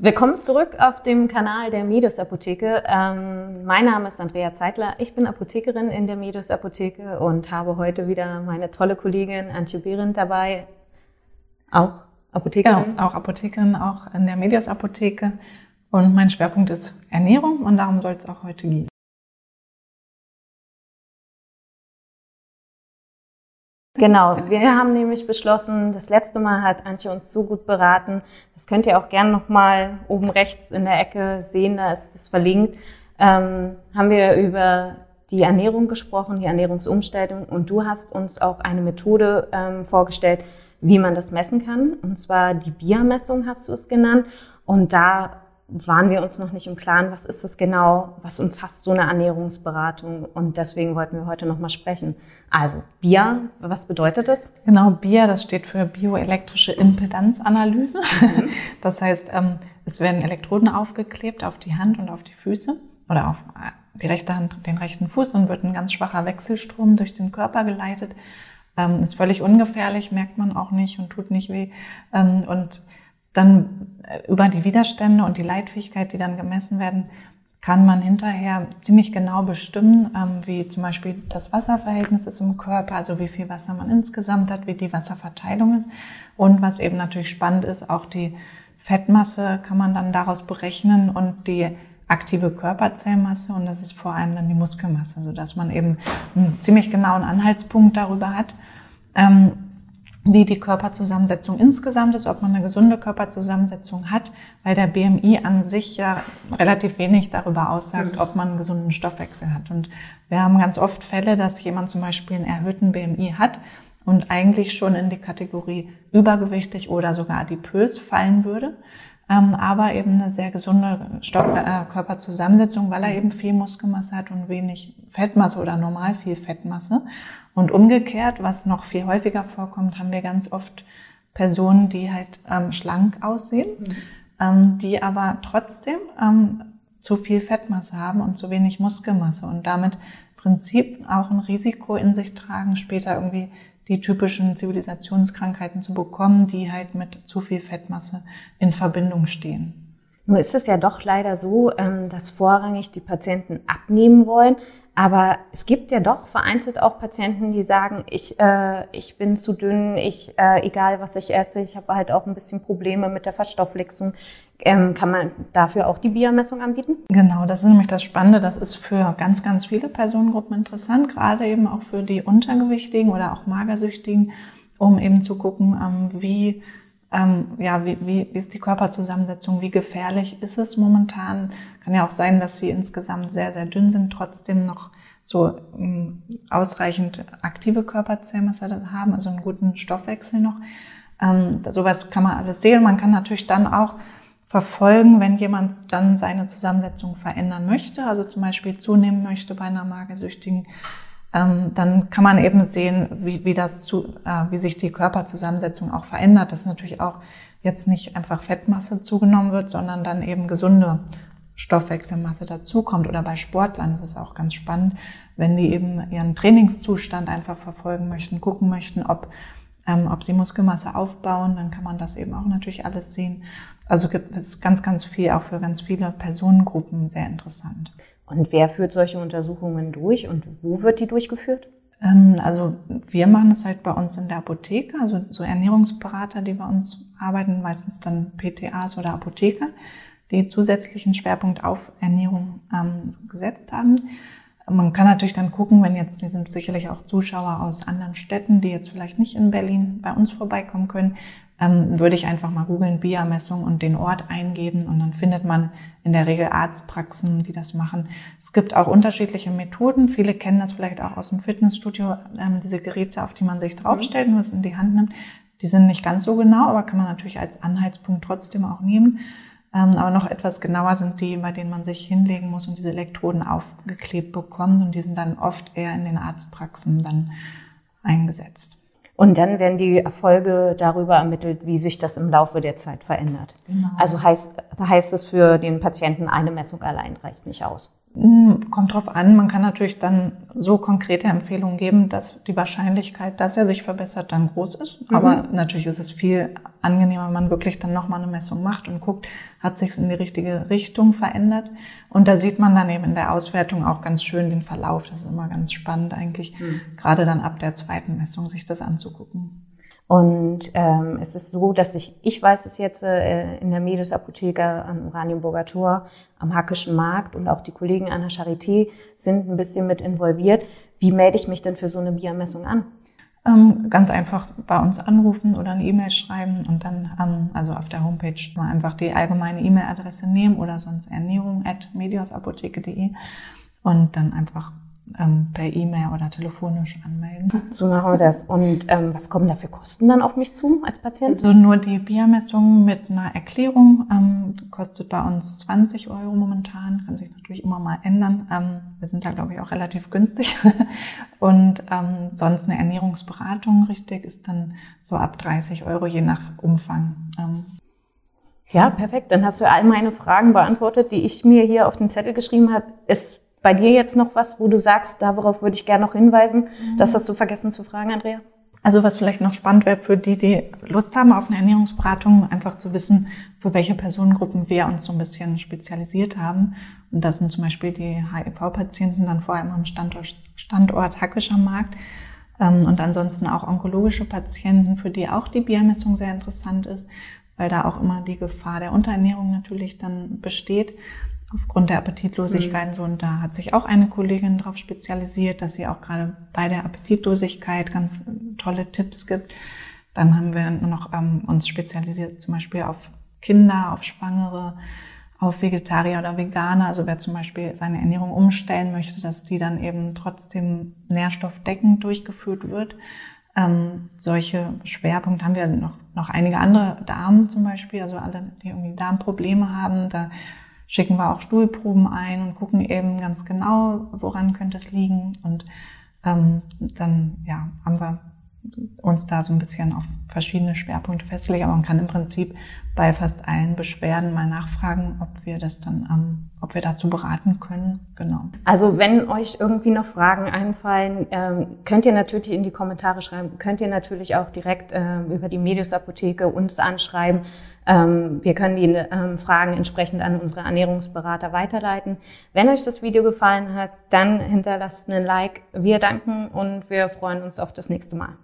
Willkommen zurück auf dem Kanal der Medus Apotheke. Ähm, mein Name ist Andrea Zeitler. Ich bin Apothekerin in der Medus Apotheke und habe heute wieder meine tolle Kollegin Antje Behrendt dabei. Auch Apothekerin? Genau, auch Apothekerin, auch in der Medius Apotheke. Und mein Schwerpunkt ist Ernährung und darum soll es auch heute gehen. Genau, wir haben nämlich beschlossen, das letzte Mal hat Antje uns so gut beraten, das könnt ihr auch gerne nochmal oben rechts in der Ecke sehen, da ist das verlinkt, ähm, haben wir über die Ernährung gesprochen, die Ernährungsumstellung. Und du hast uns auch eine Methode ähm, vorgestellt, wie man das messen kann, und zwar die BIA-Messung hast du es genannt. Und da waren wir uns noch nicht im Klaren, was ist das genau, was umfasst so eine Ernährungsberatung und deswegen wollten wir heute nochmal sprechen. Also BIA, was bedeutet das? Genau, BIA, das steht für bioelektrische Impedanzanalyse. Mhm. Das heißt, ähm, es werden Elektroden aufgeklebt auf die Hand und auf die Füße oder auf äh, die rechte Hand, den rechten Fuß und wird ein ganz schwacher Wechselstrom durch den Körper geleitet. Ähm, ist völlig ungefährlich, merkt man auch nicht und tut nicht weh. Ähm, und dann über die Widerstände und die Leitfähigkeit, die dann gemessen werden, kann man hinterher ziemlich genau bestimmen, ähm, wie zum Beispiel das Wasserverhältnis ist im Körper, also wie viel Wasser man insgesamt hat, wie die Wasserverteilung ist. Und was eben natürlich spannend ist, auch die Fettmasse kann man dann daraus berechnen und die aktive Körperzellmasse und das ist vor allem dann die Muskelmasse, sodass man eben einen ziemlich genauen Anhaltspunkt darüber hat. Wie die Körperzusammensetzung insgesamt ist, ob man eine gesunde Körperzusammensetzung hat, weil der BMI an sich ja relativ wenig darüber aussagt, ob man einen gesunden Stoffwechsel hat. Und wir haben ganz oft Fälle, dass jemand zum Beispiel einen erhöhten BMI hat und eigentlich schon in die Kategorie übergewichtig oder sogar adipös fallen würde, ähm, aber eben eine sehr gesunde Stoff äh, Körperzusammensetzung, weil er eben viel Muskelmasse hat und wenig Fettmasse oder normal viel Fettmasse. Und umgekehrt, was noch viel häufiger vorkommt, haben wir ganz oft Personen, die halt ähm, schlank aussehen, mhm. ähm, die aber trotzdem ähm, zu viel Fettmasse haben und zu wenig Muskelmasse und damit im Prinzip auch ein Risiko in sich tragen, später irgendwie die typischen Zivilisationskrankheiten zu bekommen, die halt mit zu viel Fettmasse in Verbindung stehen. Nur ist es ja doch leider so, ähm, dass vorrangig die Patienten abnehmen wollen, aber es gibt ja doch vereinzelt auch Patienten, die sagen, ich, äh, ich bin zu dünn, ich, äh, egal was ich esse, ich habe halt auch ein bisschen Probleme mit der Verstoffwechslung. Ähm, kann man dafür auch die Biermessung anbieten? Genau, das ist nämlich das Spannende. Das ist für ganz, ganz viele Personengruppen interessant, gerade eben auch für die Untergewichtigen oder auch Magersüchtigen, um eben zu gucken, ähm, wie ähm, ja, wie, wie, wie ist die Körperzusammensetzung, wie gefährlich ist es momentan. Kann ja auch sein, dass sie insgesamt sehr, sehr dünn sind, trotzdem noch so ähm, ausreichend aktive Körperzellmasse haben, also einen guten Stoffwechsel noch. Ähm, sowas kann man alles sehen. Man kann natürlich dann auch verfolgen, wenn jemand dann seine Zusammensetzung verändern möchte, also zum Beispiel zunehmen möchte bei einer Magersüchtigen, ähm, dann kann man eben sehen, wie, wie, das zu, äh, wie sich die Körperzusammensetzung auch verändert, dass natürlich auch jetzt nicht einfach Fettmasse zugenommen wird, sondern dann eben gesunde Stoffwechselmasse dazukommt. Oder bei Sportlern ist es auch ganz spannend, wenn die eben ihren Trainingszustand einfach verfolgen möchten, gucken möchten, ob, ähm, ob sie Muskelmasse aufbauen, dann kann man das eben auch natürlich alles sehen. Also gibt es ganz, ganz viel, auch für ganz viele Personengruppen sehr interessant. Und wer führt solche Untersuchungen durch und wo wird die durchgeführt? Ähm, also wir machen es halt bei uns in der Apotheke, also so Ernährungsberater, die bei uns arbeiten, meistens dann PTAs oder Apotheker, die zusätzlichen Schwerpunkt auf Ernährung ähm, gesetzt haben. Man kann natürlich dann gucken, wenn jetzt, die sind sicherlich auch Zuschauer aus anderen Städten, die jetzt vielleicht nicht in Berlin bei uns vorbeikommen können, ähm, würde ich einfach mal googeln, BIA-Messung und den Ort eingeben und dann findet man in der Regel Arztpraxen, die das machen. Es gibt auch unterschiedliche Methoden. Viele kennen das vielleicht auch aus dem Fitnessstudio, ähm, diese Geräte, auf die man sich draufstellt und was in die Hand nimmt. Die sind nicht ganz so genau, aber kann man natürlich als Anhaltspunkt trotzdem auch nehmen. Ähm, aber noch etwas genauer sind die, bei denen man sich hinlegen muss und diese Elektroden aufgeklebt bekommt. Und die sind dann oft eher in den Arztpraxen dann eingesetzt. Und dann werden die Erfolge darüber ermittelt, wie sich das im Laufe der Zeit verändert. Genau. Also heißt, heißt es für den Patienten, eine Messung allein reicht nicht aus. Kommt drauf an. Man kann natürlich dann so konkrete Empfehlungen geben, dass die Wahrscheinlichkeit, dass er sich verbessert, dann groß ist. Mhm. Aber natürlich ist es viel angenehmer, wenn man wirklich dann nochmal eine Messung macht und guckt, hat sich in die richtige Richtung verändert. Und da sieht man dann eben in der Auswertung auch ganz schön den Verlauf. Das ist immer ganz spannend eigentlich, mhm. gerade dann ab der zweiten Messung sich das anzugucken. Und ähm, es ist so, dass ich, ich weiß es jetzt äh, in der Medus Apotheke am Oranienburger Tor, am Hackischen Markt und auch die Kollegen an der Charité sind ein bisschen mit involviert. Wie melde ich mich denn für so eine Biermessung an? Ähm, ganz einfach bei uns anrufen oder eine E-Mail schreiben und dann, ähm, also auf der Homepage mal einfach die allgemeine E-Mail-Adresse nehmen oder sonst ernährung at mediasapotheke.de und dann einfach ähm, per E-Mail oder telefonisch anmelden. So machen wir das. Und ähm, was kommen da für Kosten dann auf mich zu als Patient? Also nur die Biermessung mit einer Erklärung ähm, kostet bei uns 20 Euro momentan. Kann sich natürlich immer mal ändern. Ähm, wir sind da, glaube ich, auch relativ günstig. Und ähm, sonst eine Ernährungsberatung, richtig, ist dann so ab 30 Euro je nach Umfang. Ähm, ja, perfekt. Dann hast du all meine Fragen beantwortet, die ich mir hier auf den Zettel geschrieben habe. Es bei dir jetzt noch was, wo du sagst, darauf würde ich gerne noch hinweisen? Mhm. Das hast du vergessen zu fragen, Andrea? Also was vielleicht noch spannend wäre für die, die Lust haben auf eine Ernährungsberatung, einfach zu wissen, für welche Personengruppen wir uns so ein bisschen spezialisiert haben. Und das sind zum Beispiel die HIV-Patienten dann vor allem am Standort, Standort Hackischer Markt. Ähm, und ansonsten auch onkologische Patienten, für die auch die Biermessung sehr interessant ist, weil da auch immer die Gefahr der Unterernährung natürlich dann besteht aufgrund der Appetitlosigkeit. Mhm. So, und da hat sich auch eine Kollegin darauf spezialisiert, dass sie auch gerade bei der Appetitlosigkeit ganz äh, tolle Tipps gibt. Dann haben wir noch ähm, uns spezialisiert zum Beispiel auf Kinder, auf Schwangere, auf Vegetarier oder Veganer. Also wer zum Beispiel seine Ernährung umstellen möchte, dass die dann eben trotzdem nährstoffdeckend durchgeführt wird. Ähm, solche Schwerpunkte haben wir noch, noch einige andere Damen zum Beispiel, also alle, die irgendwie Darmprobleme haben. Da schicken wir auch Stuhlproben ein und gucken eben ganz genau, woran könnte es liegen. Und ähm, dann ja, haben wir uns da so ein bisschen auf verschiedene Schwerpunkte festgelegt. Aber man kann im Prinzip bei fast allen Beschwerden mal nachfragen, ob wir das dann, ähm, ob wir dazu beraten können. Genau. Also wenn euch irgendwie noch Fragen einfallen, ähm, könnt ihr natürlich in die Kommentare schreiben. Könnt ihr natürlich auch direkt ähm, über die Medius Apotheke uns anschreiben. Ähm, wir können die ähm, Fragen entsprechend an unsere Ernährungsberater weiterleiten. Wenn euch das Video gefallen hat, dann hinterlasst einen Like. Wir danken und wir freuen uns auf das nächste Mal.